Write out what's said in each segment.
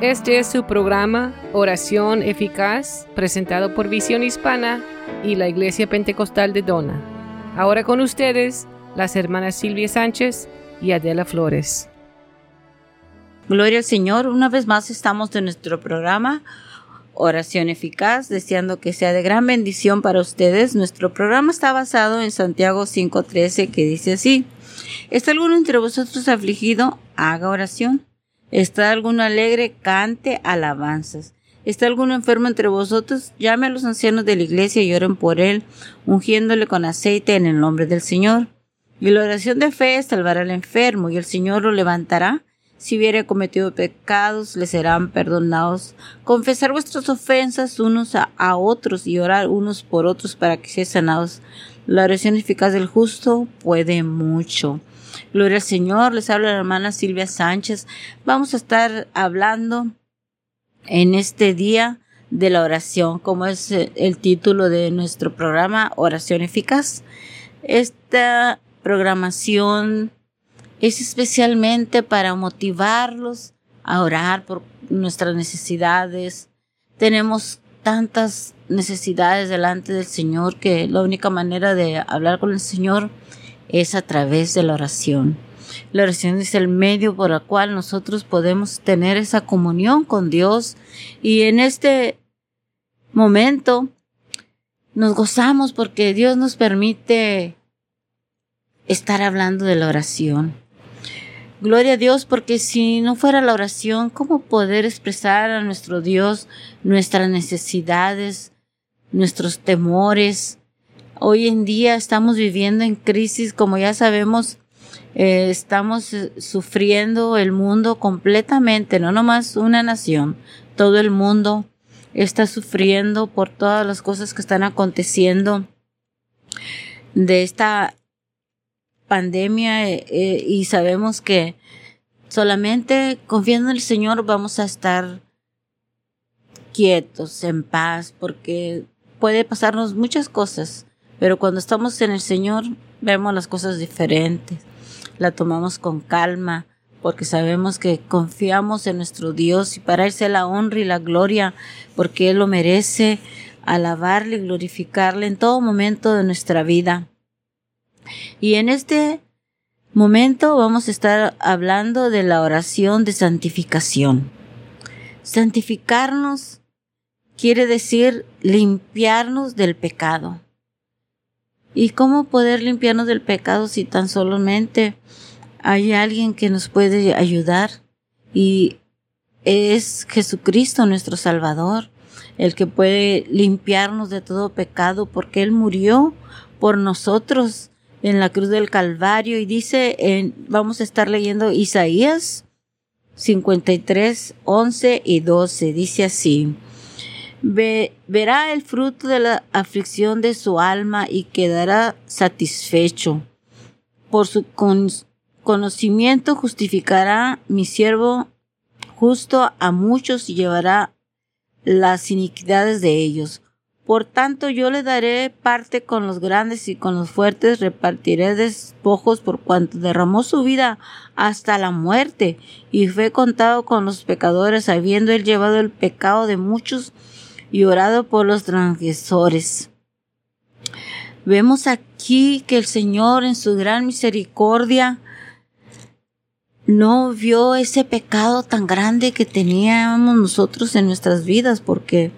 Este es su programa Oración Eficaz, presentado por Visión Hispana y la Iglesia Pentecostal de Dona. Ahora con ustedes, las hermanas Silvia Sánchez y Adela Flores. Gloria al Señor, una vez más estamos en nuestro programa Oración Eficaz, deseando que sea de gran bendición para ustedes. Nuestro programa está basado en Santiago 5.13 que dice así, ¿está alguno entre vosotros afligido? Haga oración. ¿Está alguno alegre? Cante alabanzas. ¿Está alguno enfermo entre vosotros? Llame a los ancianos de la iglesia y oren por él, ungiéndole con aceite en el nombre del Señor. Y la oración de fe salvará al enfermo, y el Señor lo levantará. Si hubiere cometido pecados, le serán perdonados. Confesar vuestras ofensas unos a, a otros y orar unos por otros para que sean sanados. La oración eficaz del justo puede mucho. Gloria al Señor, les habla la hermana Silvia Sánchez. Vamos a estar hablando en este día de la oración, como es eh, el título de nuestro programa, Oración Eficaz. Esta programación es especialmente para motivarlos a orar por nuestras necesidades. Tenemos tantas necesidades delante del Señor que la única manera de hablar con el Señor es a través de la oración. La oración es el medio por el cual nosotros podemos tener esa comunión con Dios y en este momento nos gozamos porque Dios nos permite estar hablando de la oración. Gloria a Dios porque si no fuera la oración, ¿cómo poder expresar a nuestro Dios nuestras necesidades, nuestros temores, Hoy en día estamos viviendo en crisis, como ya sabemos, eh, estamos eh, sufriendo el mundo completamente, no nomás una nación, todo el mundo está sufriendo por todas las cosas que están aconteciendo de esta pandemia eh, y sabemos que solamente confiando en el Señor vamos a estar quietos, en paz, porque puede pasarnos muchas cosas pero cuando estamos en el Señor, vemos las cosas diferentes, la tomamos con calma, porque sabemos que confiamos en nuestro Dios y para Él sea la honra y la gloria, porque Él lo merece, alabarle y glorificarle en todo momento de nuestra vida. Y en este momento vamos a estar hablando de la oración de santificación. Santificarnos quiere decir limpiarnos del pecado. ¿Y cómo poder limpiarnos del pecado si tan solamente hay alguien que nos puede ayudar? Y es Jesucristo nuestro Salvador, el que puede limpiarnos de todo pecado porque Él murió por nosotros en la cruz del Calvario y dice, en, vamos a estar leyendo Isaías 53, 11 y 12, dice así verá el fruto de la aflicción de su alma y quedará satisfecho. Por su conocimiento justificará mi siervo justo a muchos y llevará las iniquidades de ellos. Por tanto yo le daré parte con los grandes y con los fuertes repartiré despojos por cuanto derramó su vida hasta la muerte y fue contado con los pecadores habiendo él llevado el pecado de muchos y orado por los transgresores. Vemos aquí que el Señor en su gran misericordia no vio ese pecado tan grande que teníamos nosotros en nuestras vidas, porque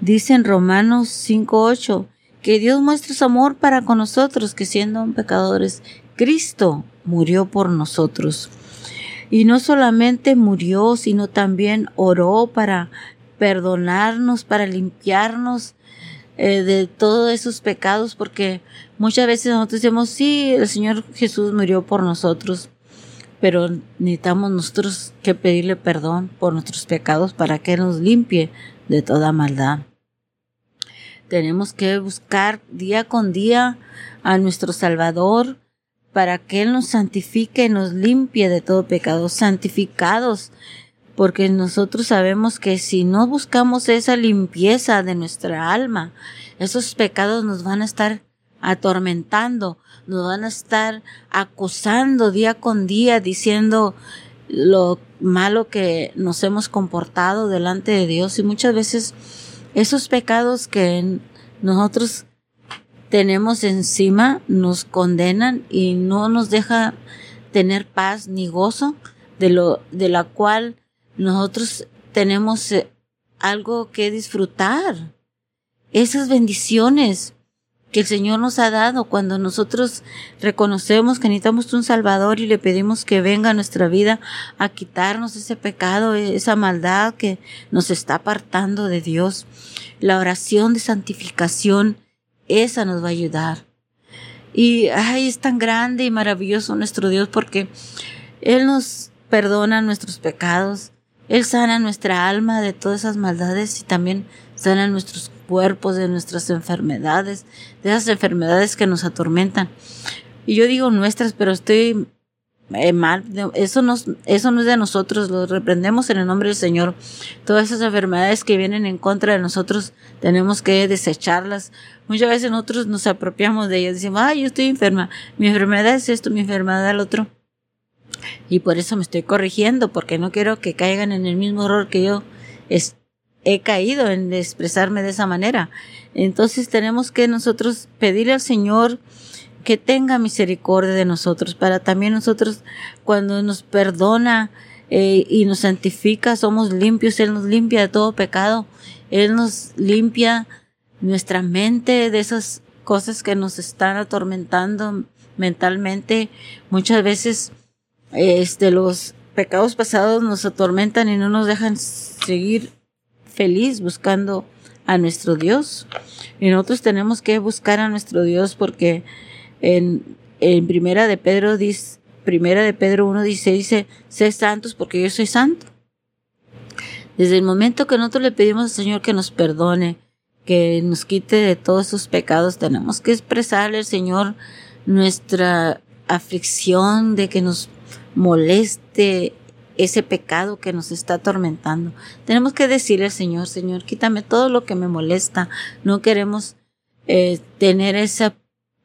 dice en Romanos 5.8 que Dios muestra su amor para con nosotros, que siendo pecadores, Cristo murió por nosotros. Y no solamente murió, sino también oró para perdonarnos, para limpiarnos eh, de todos esos pecados, porque muchas veces nosotros decimos, sí, el Señor Jesús murió por nosotros, pero necesitamos nosotros que pedirle perdón por nuestros pecados para que nos limpie de toda maldad. Tenemos que buscar día con día a nuestro Salvador para que Él nos santifique y nos limpie de todo pecado, santificados porque nosotros sabemos que si no buscamos esa limpieza de nuestra alma, esos pecados nos van a estar atormentando, nos van a estar acosando día con día diciendo, lo malo que nos hemos comportado delante de Dios. Y muchas veces esos pecados que nosotros tenemos encima nos condenan y no nos deja tener paz ni gozo de lo de la cual nosotros tenemos eh, algo que disfrutar. Esas bendiciones que el Señor nos ha dado cuando nosotros reconocemos que necesitamos un Salvador y le pedimos que venga a nuestra vida a quitarnos ese pecado, esa maldad que nos está apartando de Dios. La oración de santificación, esa nos va a ayudar. Y ay, es tan grande y maravilloso nuestro Dios porque Él nos perdona nuestros pecados, Él sana nuestra alma de todas esas maldades y también sana nuestros cuerpos, de nuestras enfermedades, de esas enfermedades que nos atormentan. Y yo digo nuestras, pero estoy eh, mal. Eso no, eso no es de nosotros, lo reprendemos en el nombre del Señor. Todas esas enfermedades que vienen en contra de nosotros, tenemos que desecharlas. Muchas veces nosotros nos apropiamos de ellas, decimos, ay, yo estoy enferma, mi enfermedad es esto, mi enfermedad es el otro. Y por eso me estoy corrigiendo, porque no quiero que caigan en el mismo error que yo he caído en expresarme de esa manera. Entonces tenemos que nosotros pedirle al Señor que tenga misericordia de nosotros, para también nosotros cuando nos perdona eh, y nos santifica, somos limpios, Él nos limpia de todo pecado, Él nos limpia nuestra mente de esas cosas que nos están atormentando mentalmente. Muchas veces, este, los pecados pasados nos atormentan y no nos dejan seguir feliz buscando a nuestro Dios. Y nosotros tenemos que buscar a nuestro Dios porque en, en primera de Pedro dice, primera de Pedro 1 dice, dice, sé santos porque yo soy santo. Desde el momento que nosotros le pedimos al Señor que nos perdone, que nos quite de todos sus pecados, tenemos que expresarle al Señor nuestra aflicción de que nos moleste ese pecado que nos está atormentando. Tenemos que decirle al Señor, Señor, quítame todo lo que me molesta. No queremos eh, tener esa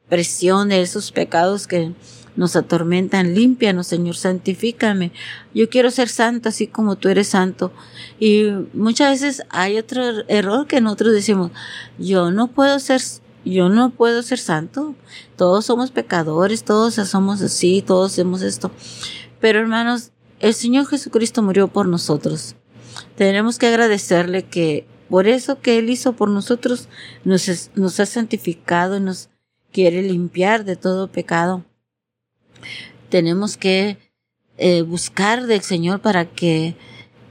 presión de esos pecados que nos atormentan. Límpianos, Señor, santifícame. Yo quiero ser santo así como tú eres santo. Y muchas veces hay otro error que nosotros decimos, yo no puedo ser yo no puedo ser santo. Todos somos pecadores, todos somos así, todos hacemos esto. Pero hermanos, el Señor Jesucristo murió por nosotros. Tenemos que agradecerle que por eso que Él hizo por nosotros nos, nos ha santificado y nos quiere limpiar de todo pecado. Tenemos que eh, buscar del Señor para que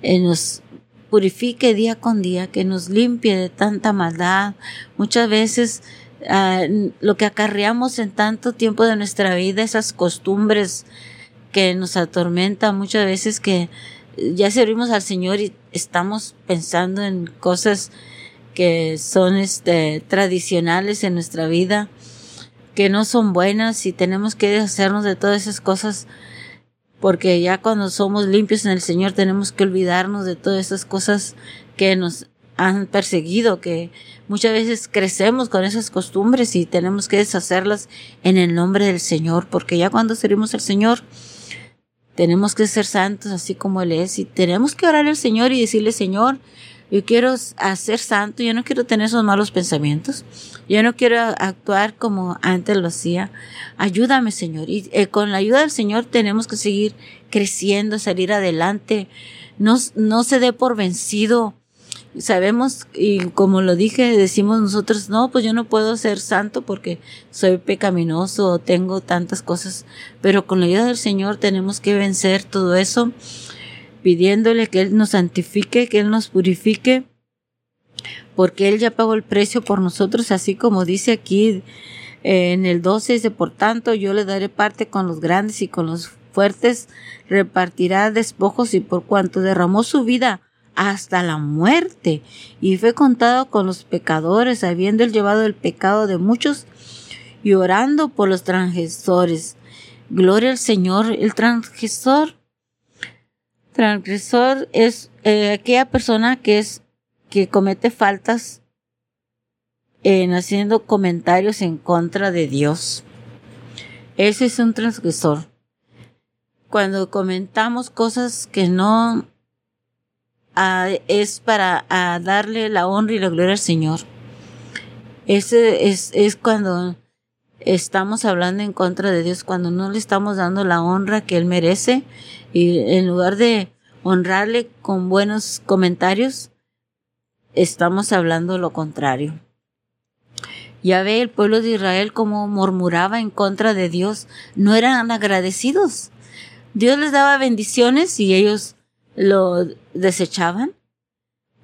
eh, nos purifique día con día, que nos limpie de tanta maldad. Muchas veces ah, lo que acarreamos en tanto tiempo de nuestra vida, esas costumbres que nos atormenta muchas veces que ya servimos al Señor y estamos pensando en cosas que son este, tradicionales en nuestra vida, que no son buenas y tenemos que deshacernos de todas esas cosas porque ya cuando somos limpios en el Señor tenemos que olvidarnos de todas esas cosas que nos han perseguido, que muchas veces crecemos con esas costumbres y tenemos que deshacerlas en el nombre del Señor, porque ya cuando servimos al Señor, tenemos que ser santos así como Él es y tenemos que orar al Señor y decirle, Señor, yo quiero hacer santo, yo no quiero tener esos malos pensamientos, yo no quiero actuar como antes lo hacía. Ayúdame, Señor. Y eh, con la ayuda del Señor tenemos que seguir creciendo, salir adelante. No, no se dé por vencido sabemos y como lo dije, decimos nosotros, no, pues yo no puedo ser santo porque soy pecaminoso tengo tantas cosas, pero con la ayuda del Señor tenemos que vencer todo eso, pidiéndole que Él nos santifique, que Él nos purifique, porque Él ya pagó el precio por nosotros, así como dice aquí eh, en el 12, dice, por tanto yo le daré parte con los grandes y con los fuertes, repartirá despojos y por cuanto derramó su vida, hasta la muerte, y fue contado con los pecadores, habiendo él llevado el pecado de muchos y orando por los transgresores. Gloria al Señor, el transgresor. Transgresor es eh, aquella persona que es que comete faltas en haciendo comentarios en contra de Dios. Ese es un transgresor. cuando comentamos cosas que no es para ah, darle la honra y la gloria al Señor. Ese es, es cuando estamos hablando en contra de Dios, cuando no le estamos dando la honra que Él merece y en lugar de honrarle con buenos comentarios, estamos hablando lo contrario. Ya ve el pueblo de Israel como murmuraba en contra de Dios, no eran agradecidos. Dios les daba bendiciones y ellos lo desechaban.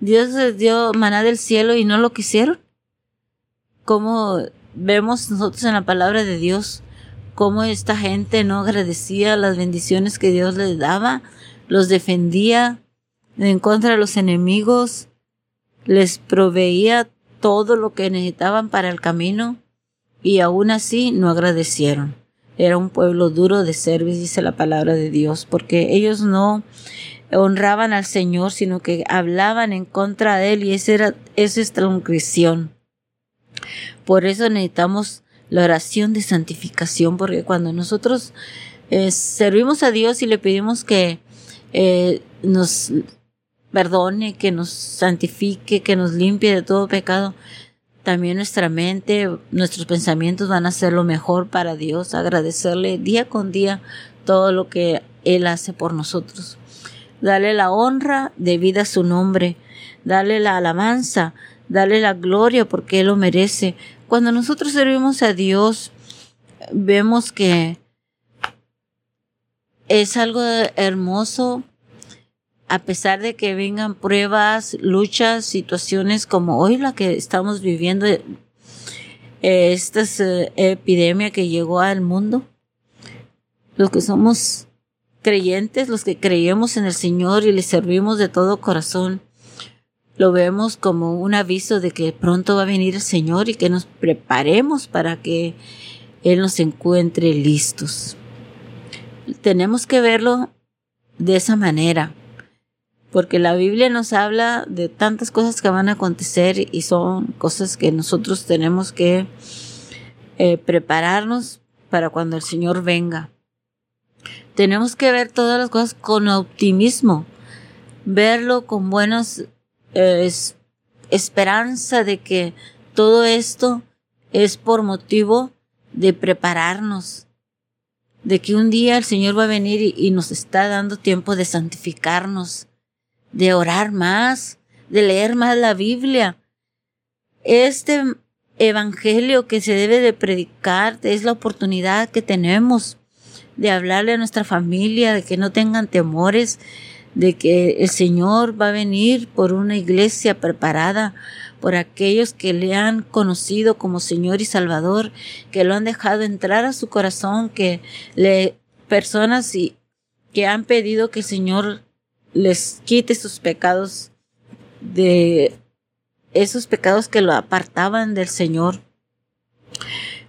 Dios les dio maná del cielo y no lo quisieron. Como vemos nosotros en la palabra de Dios, cómo esta gente no agradecía las bendiciones que Dios les daba, los defendía en contra de los enemigos, les proveía todo lo que necesitaban para el camino y aún así no agradecieron. Era un pueblo duro de servicio, dice la palabra de Dios, porque ellos no honraban al Señor, sino que hablaban en contra de Él y esa, era, esa es transgresión. Por eso necesitamos la oración de santificación, porque cuando nosotros eh, servimos a Dios y le pedimos que eh, nos perdone, que nos santifique, que nos limpie de todo pecado, también nuestra mente, nuestros pensamientos van a ser lo mejor para Dios, agradecerle día con día todo lo que Él hace por nosotros. Dale la honra debida a su nombre, dale la alabanza, dale la gloria porque Él lo merece. Cuando nosotros servimos a Dios, vemos que es algo hermoso a pesar de que vengan pruebas, luchas, situaciones como hoy la que estamos viviendo, eh, esta eh, epidemia que llegó al mundo, los que somos creyentes, los que creemos en el Señor y le servimos de todo corazón, lo vemos como un aviso de que pronto va a venir el Señor y que nos preparemos para que Él nos encuentre listos. Tenemos que verlo de esa manera porque la Biblia nos habla de tantas cosas que van a acontecer y son cosas que nosotros tenemos que eh, prepararnos para cuando el Señor venga. Tenemos que ver todas las cosas con optimismo, verlo con buenas eh, esperanza de que todo esto es por motivo de prepararnos, de que un día el Señor va a venir y nos está dando tiempo de santificarnos, de orar más, de leer más la Biblia. Este evangelio que se debe de predicar es la oportunidad que tenemos de hablarle a nuestra familia, de que no tengan temores, de que el Señor va a venir por una iglesia preparada por aquellos que le han conocido como Señor y Salvador, que lo han dejado entrar a su corazón, que le personas y que han pedido que el Señor les quite sus pecados de esos pecados que lo apartaban del Señor.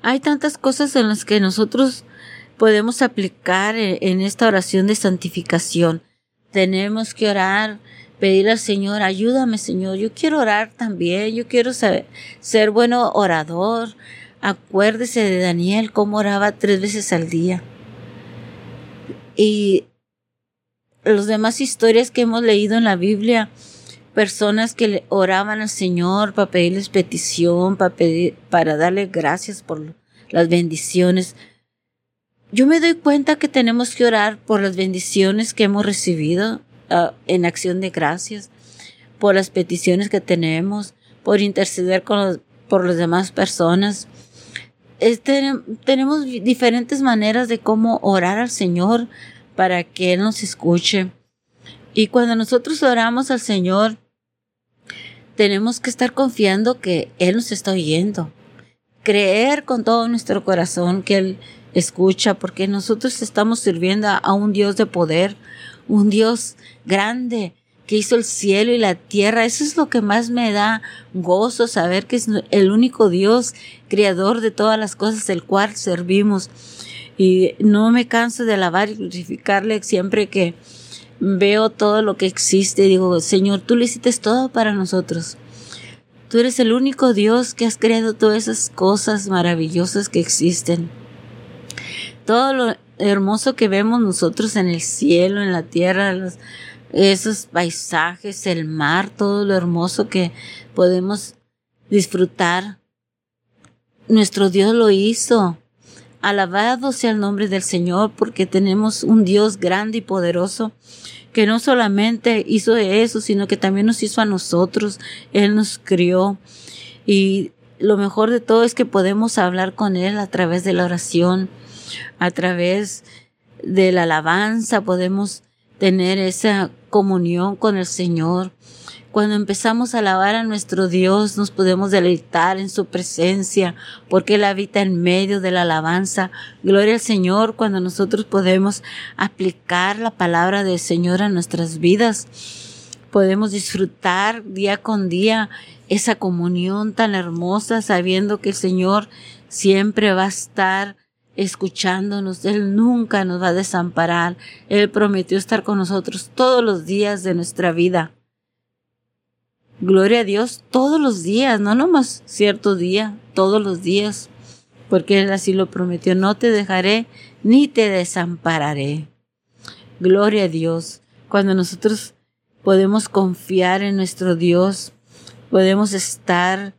Hay tantas cosas en las que nosotros podemos aplicar en, esta oración de santificación. Tenemos que orar, pedir al Señor, ayúdame Señor, yo quiero orar también, yo quiero ser bueno orador. Acuérdese de Daniel, cómo oraba tres veces al día. Y las demás historias que hemos leído en la Biblia, personas que oraban al Señor para pedirles petición, para, pedir, para darle gracias por las bendiciones. Yo me doy cuenta que tenemos que orar por las bendiciones que hemos recibido uh, en acción de gracias, por las peticiones que tenemos, por interceder con por las demás personas. Tenemos diferentes maneras de cómo orar al Señor, para que Él nos escuche. Y cuando nosotros oramos al Señor, tenemos que estar confiando que Él nos está oyendo. Creer con todo nuestro corazón que Él escucha, porque nosotros estamos sirviendo a un Dios de poder, un Dios grande, que hizo el cielo y la tierra. Eso es lo que más me da gozo, saber que es el único Dios, creador de todas las cosas, el cual servimos. Y no me canso de alabar y glorificarle siempre que veo todo lo que existe. Digo, Señor, tú le hiciste todo para nosotros. Tú eres el único Dios que has creado todas esas cosas maravillosas que existen. Todo lo hermoso que vemos nosotros en el cielo, en la tierra, esos paisajes, el mar, todo lo hermoso que podemos disfrutar. Nuestro Dios lo hizo. Alabado sea el nombre del Señor porque tenemos un Dios grande y poderoso que no solamente hizo eso, sino que también nos hizo a nosotros. Él nos crió. Y lo mejor de todo es que podemos hablar con Él a través de la oración, a través de la alabanza, podemos tener esa comunión con el Señor. Cuando empezamos a alabar a nuestro Dios, nos podemos deleitar en su presencia, porque Él habita en medio de la alabanza. Gloria al Señor cuando nosotros podemos aplicar la palabra del Señor a nuestras vidas. Podemos disfrutar día con día esa comunión tan hermosa, sabiendo que el Señor siempre va a estar escuchándonos. Él nunca nos va a desamparar. Él prometió estar con nosotros todos los días de nuestra vida. Gloria a Dios todos los días, no nomás cierto día, todos los días, porque Él así lo prometió. No te dejaré ni te desampararé. Gloria a Dios. Cuando nosotros podemos confiar en nuestro Dios, podemos estar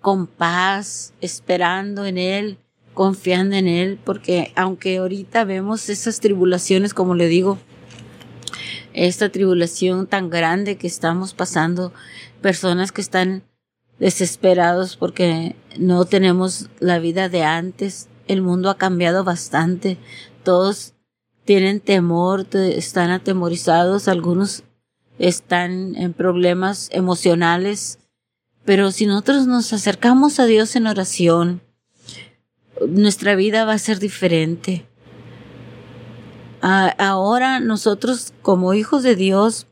con paz, esperando en Él, confiando en Él, porque aunque ahorita vemos esas tribulaciones, como le digo, esta tribulación tan grande que estamos pasando, personas que están desesperados porque no tenemos la vida de antes, el mundo ha cambiado bastante, todos tienen temor, están atemorizados, algunos están en problemas emocionales, pero si nosotros nos acercamos a Dios en oración, nuestra vida va a ser diferente. ahora nosotros como hijos de Dios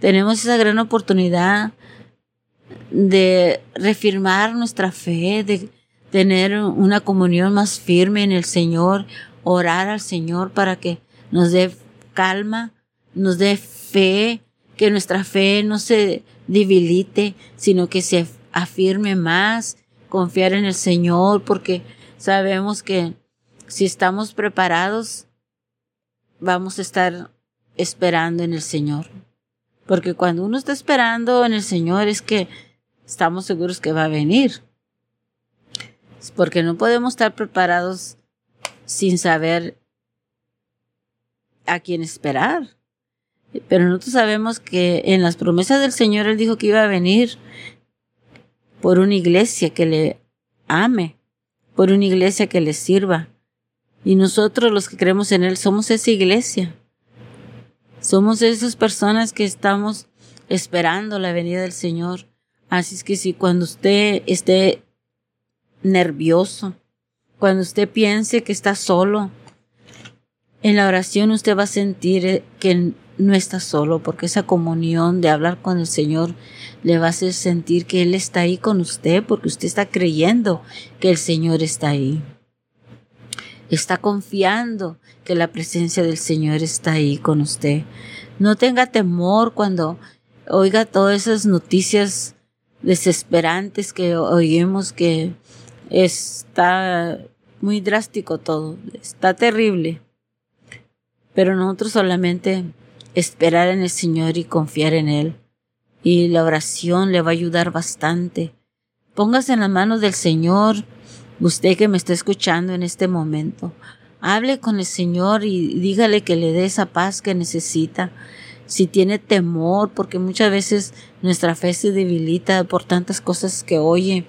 tenemos esa gran oportunidad de reafirmar nuestra fe, de tener una comunión más firme en el Señor, orar al Señor para que nos dé calma, nos dé fe, que nuestra fe no se debilite, sino que se afirme más, confiar en el Señor, porque Sabemos que si estamos preparados, vamos a estar esperando en el Señor. Porque cuando uno está esperando en el Señor es que estamos seguros que va a venir. Porque no podemos estar preparados sin saber a quién esperar. Pero nosotros sabemos que en las promesas del Señor Él dijo que iba a venir por una iglesia que le ame por una iglesia que les sirva. Y nosotros los que creemos en Él somos esa iglesia. Somos esas personas que estamos esperando la venida del Señor. Así es que si cuando usted esté nervioso, cuando usted piense que está solo, en la oración usted va a sentir que no está solo, porque esa comunión de hablar con el Señor le va a hacer sentir que Él está ahí con usted, porque usted está creyendo que el Señor está ahí. Está confiando que la presencia del Señor está ahí con usted. No tenga temor cuando oiga todas esas noticias desesperantes que oímos que está muy drástico todo, está terrible. Pero nosotros solamente esperar en el Señor y confiar en Él. Y la oración le va a ayudar bastante. Póngase en las manos del Señor, usted que me está escuchando en este momento. Hable con el Señor y dígale que le dé esa paz que necesita. Si tiene temor, porque muchas veces nuestra fe se debilita por tantas cosas que oye,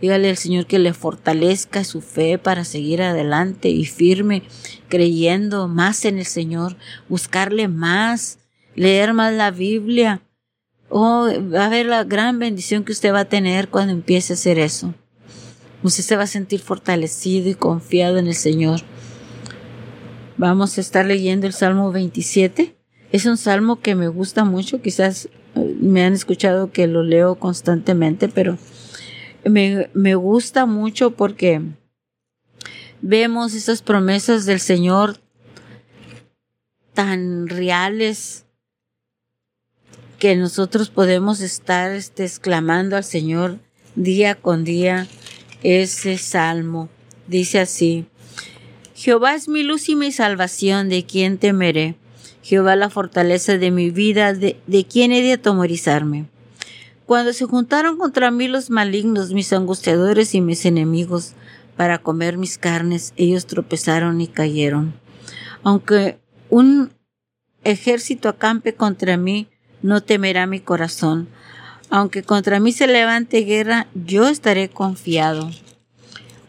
Dígale al Señor que le fortalezca su fe para seguir adelante y firme, creyendo más en el Señor, buscarle más, leer más la Biblia. Oh, va a ver la gran bendición que usted va a tener cuando empiece a hacer eso. Usted se va a sentir fortalecido y confiado en el Señor. Vamos a estar leyendo el Salmo 27. Es un salmo que me gusta mucho, quizás eh, me han escuchado que lo leo constantemente, pero me, me gusta mucho porque vemos esas promesas del Señor tan reales que nosotros podemos estar este, exclamando al Señor día con día ese salmo. Dice así, Jehová es mi luz y mi salvación, ¿de quién temeré? Jehová la fortaleza de mi vida, ¿de, de quién he de atemorizarme? Cuando se juntaron contra mí los malignos, mis angustiadores y mis enemigos, para comer mis carnes, ellos tropezaron y cayeron. Aunque un ejército acampe contra mí, no temerá mi corazón. Aunque contra mí se levante guerra, yo estaré confiado.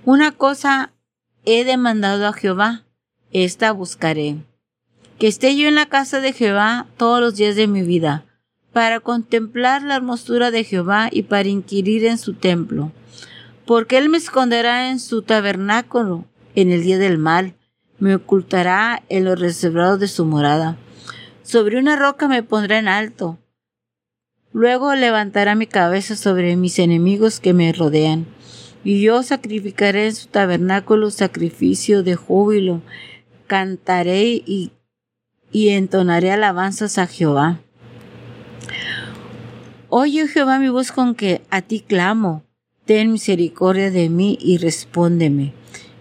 Una cosa he demandado a Jehová, esta buscaré. Que esté yo en la casa de Jehová todos los días de mi vida, para contemplar la hermosura de Jehová y para inquirir en su templo porque él me esconderá en su tabernáculo en el día del mal, me ocultará en los reservados de su morada. Sobre una roca me pondrá en alto. Luego levantará mi cabeza sobre mis enemigos que me rodean, y yo sacrificaré en su tabernáculo sacrificio de júbilo, cantaré y, y entonaré alabanzas a Jehová. Oye Jehová mi voz con que a ti clamo ten misericordia de mí y respóndeme.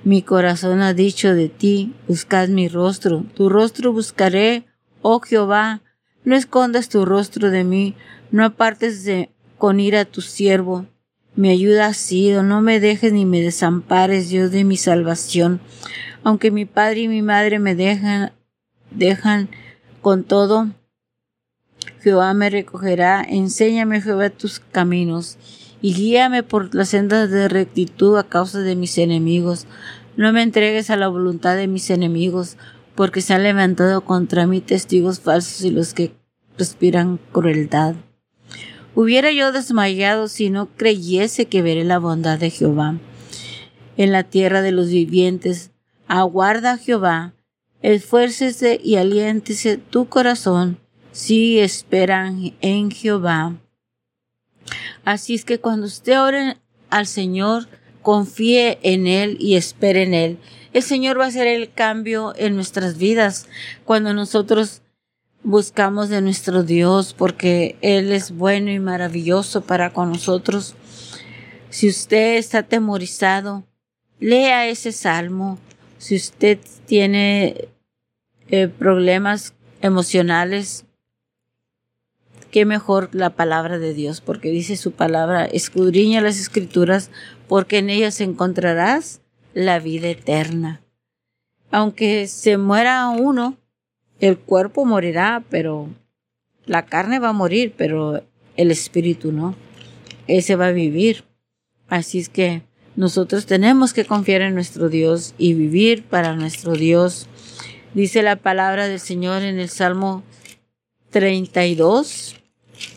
Mi corazón ha dicho de ti, buscad mi rostro, tu rostro buscaré, oh Jehová, no escondas tu rostro de mí, no apartes de, con ira a tu siervo. Mi ayuda ha sido, no me dejes ni me desampares, Dios de mi salvación. Aunque mi padre y mi madre me dejan, dejan con todo, Jehová me recogerá, enséñame Jehová tus caminos y guíame por las sendas de rectitud a causa de mis enemigos. No me entregues a la voluntad de mis enemigos, porque se han levantado contra mí testigos falsos y los que respiran crueldad. Hubiera yo desmayado si no creyese que veré la bondad de Jehová. En la tierra de los vivientes, aguarda Jehová, esfuércese y aliéntese tu corazón, si esperan en Jehová. Así es que cuando usted ore al Señor, confíe en Él y espere en Él. El Señor va a hacer el cambio en nuestras vidas cuando nosotros buscamos de nuestro Dios porque Él es bueno y maravilloso para con nosotros. Si usted está atemorizado, lea ese salmo. Si usted tiene eh, problemas emocionales, qué mejor la palabra de Dios, porque dice su palabra, escudriña las escrituras, porque en ellas encontrarás la vida eterna. Aunque se muera uno, el cuerpo morirá, pero la carne va a morir, pero el espíritu no. Ese va a vivir. Así es que nosotros tenemos que confiar en nuestro Dios y vivir para nuestro Dios. Dice la palabra del Señor en el Salmo 32,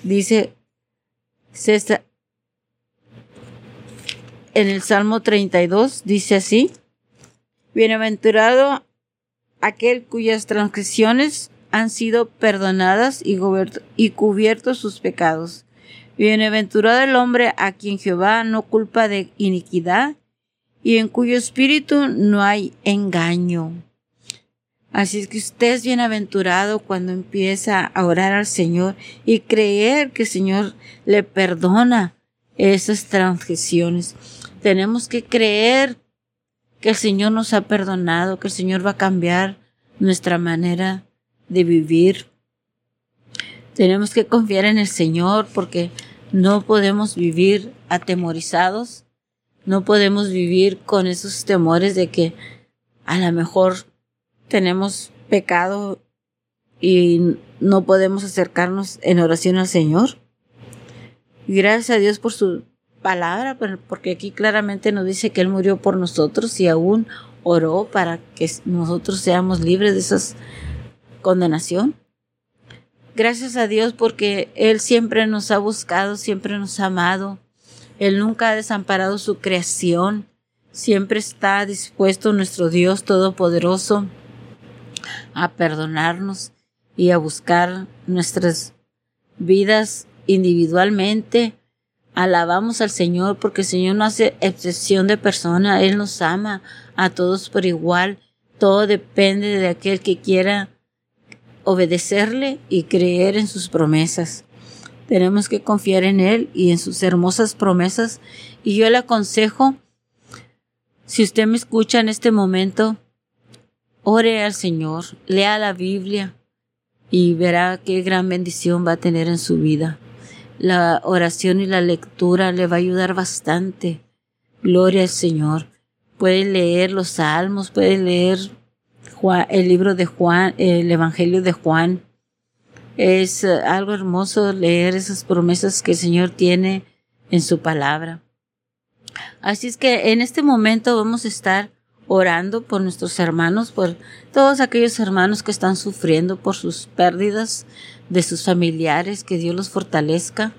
Dice César, en el Salmo 32, dice así, Bienaventurado aquel cuyas transgresiones han sido perdonadas y, y cubiertos sus pecados. Bienaventurado el hombre a quien Jehová no culpa de iniquidad y en cuyo espíritu no hay engaño. Así es que usted es bienaventurado cuando empieza a orar al Señor y creer que el Señor le perdona esas transgresiones. Tenemos que creer que el Señor nos ha perdonado, que el Señor va a cambiar nuestra manera de vivir. Tenemos que confiar en el Señor porque no podemos vivir atemorizados, no podemos vivir con esos temores de que a lo mejor tenemos pecado y no podemos acercarnos en oración al Señor. gracias a Dios por su palabra, porque aquí claramente nos dice que Él murió por nosotros y aún oró para que nosotros seamos libres de esa condenación. Gracias a Dios porque Él siempre nos ha buscado, siempre nos ha amado. Él nunca ha desamparado su creación. Siempre está dispuesto nuestro Dios Todopoderoso a perdonarnos y a buscar nuestras vidas individualmente. Alabamos al Señor porque el Señor no hace excepción de persona, Él nos ama a todos por igual. Todo depende de aquel que quiera obedecerle y creer en sus promesas. Tenemos que confiar en Él y en sus hermosas promesas. Y yo le aconsejo, si usted me escucha en este momento, ore al Señor, lea la Biblia y verá qué gran bendición va a tener en su vida. La oración y la lectura le va a ayudar bastante. Gloria al Señor. Puede leer los salmos, puede leer el libro de Juan, el Evangelio de Juan. Es eh, algo hermoso leer esas promesas que el Señor tiene en su palabra. Así es que en este momento vamos a estar orando por nuestros hermanos, por todos aquellos hermanos que están sufriendo por sus pérdidas de sus familiares, que Dios los fortalezca.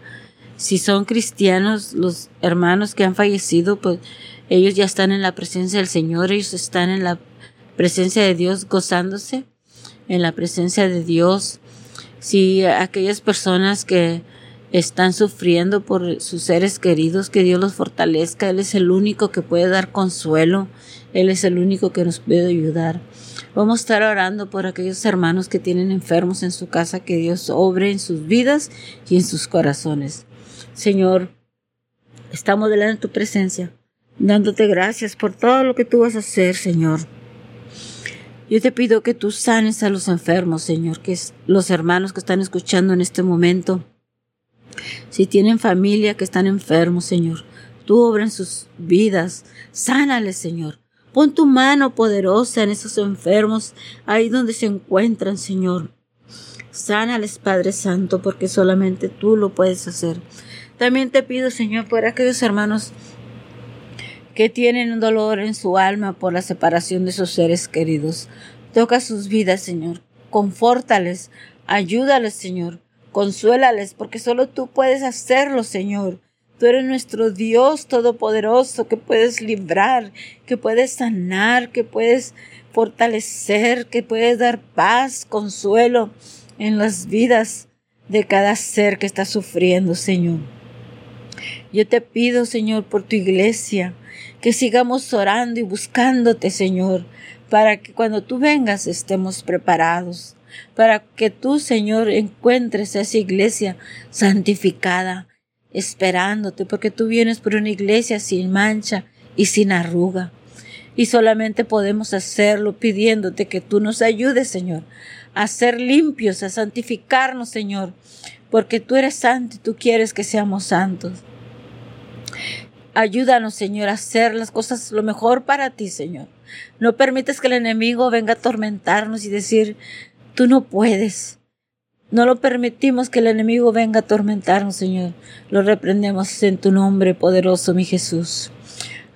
Si son cristianos, los hermanos que han fallecido, pues ellos ya están en la presencia del Señor, ellos están en la presencia de Dios gozándose, en la presencia de Dios. Si aquellas personas que están sufriendo por sus seres queridos, que Dios los fortalezca. Él es el único que puede dar consuelo. Él es el único que nos puede ayudar. Vamos a estar orando por aquellos hermanos que tienen enfermos en su casa, que Dios obre en sus vidas y en sus corazones. Señor, estamos delante de tu presencia, dándote gracias por todo lo que tú vas a hacer, Señor. Yo te pido que tú sanes a los enfermos, Señor, que es los hermanos que están escuchando en este momento si tienen familia que están enfermos, Señor, tú obra en sus vidas. Sánales, Señor. Pon tu mano poderosa en esos enfermos, ahí donde se encuentran, Señor. Sánales, Padre Santo, porque solamente tú lo puedes hacer. También te pido, Señor, por aquellos hermanos que tienen un dolor en su alma por la separación de sus seres queridos. Toca sus vidas, Señor. Confórtales, ayúdales, Señor. Consuélales, porque solo tú puedes hacerlo, Señor. Tú eres nuestro Dios todopoderoso que puedes librar, que puedes sanar, que puedes fortalecer, que puedes dar paz, consuelo en las vidas de cada ser que está sufriendo, Señor. Yo te pido, Señor, por tu iglesia, que sigamos orando y buscándote, Señor, para que cuando tú vengas estemos preparados para que tú, Señor, encuentres esa iglesia santificada, esperándote, porque tú vienes por una iglesia sin mancha y sin arruga. Y solamente podemos hacerlo pidiéndote que tú nos ayudes, Señor, a ser limpios, a santificarnos, Señor, porque tú eres santo y tú quieres que seamos santos. Ayúdanos, Señor, a hacer las cosas lo mejor para ti, Señor. No permites que el enemigo venga a atormentarnos y decir, Tú no puedes. No lo permitimos que el enemigo venga a atormentarnos, Señor. Lo reprendemos en tu nombre poderoso, mi Jesús.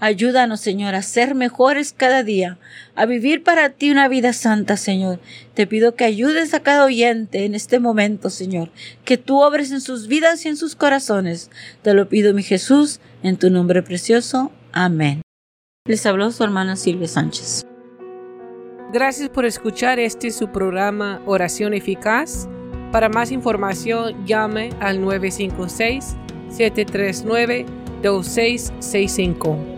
Ayúdanos, Señor, a ser mejores cada día, a vivir para ti una vida santa, Señor. Te pido que ayudes a cada oyente en este momento, Señor, que tú obres en sus vidas y en sus corazones. Te lo pido, mi Jesús, en tu nombre precioso. Amén. Les habló su hermana Silvia Sánchez. Gracias por escuchar este su programa Oración Eficaz. Para más información llame al 956 739 2665.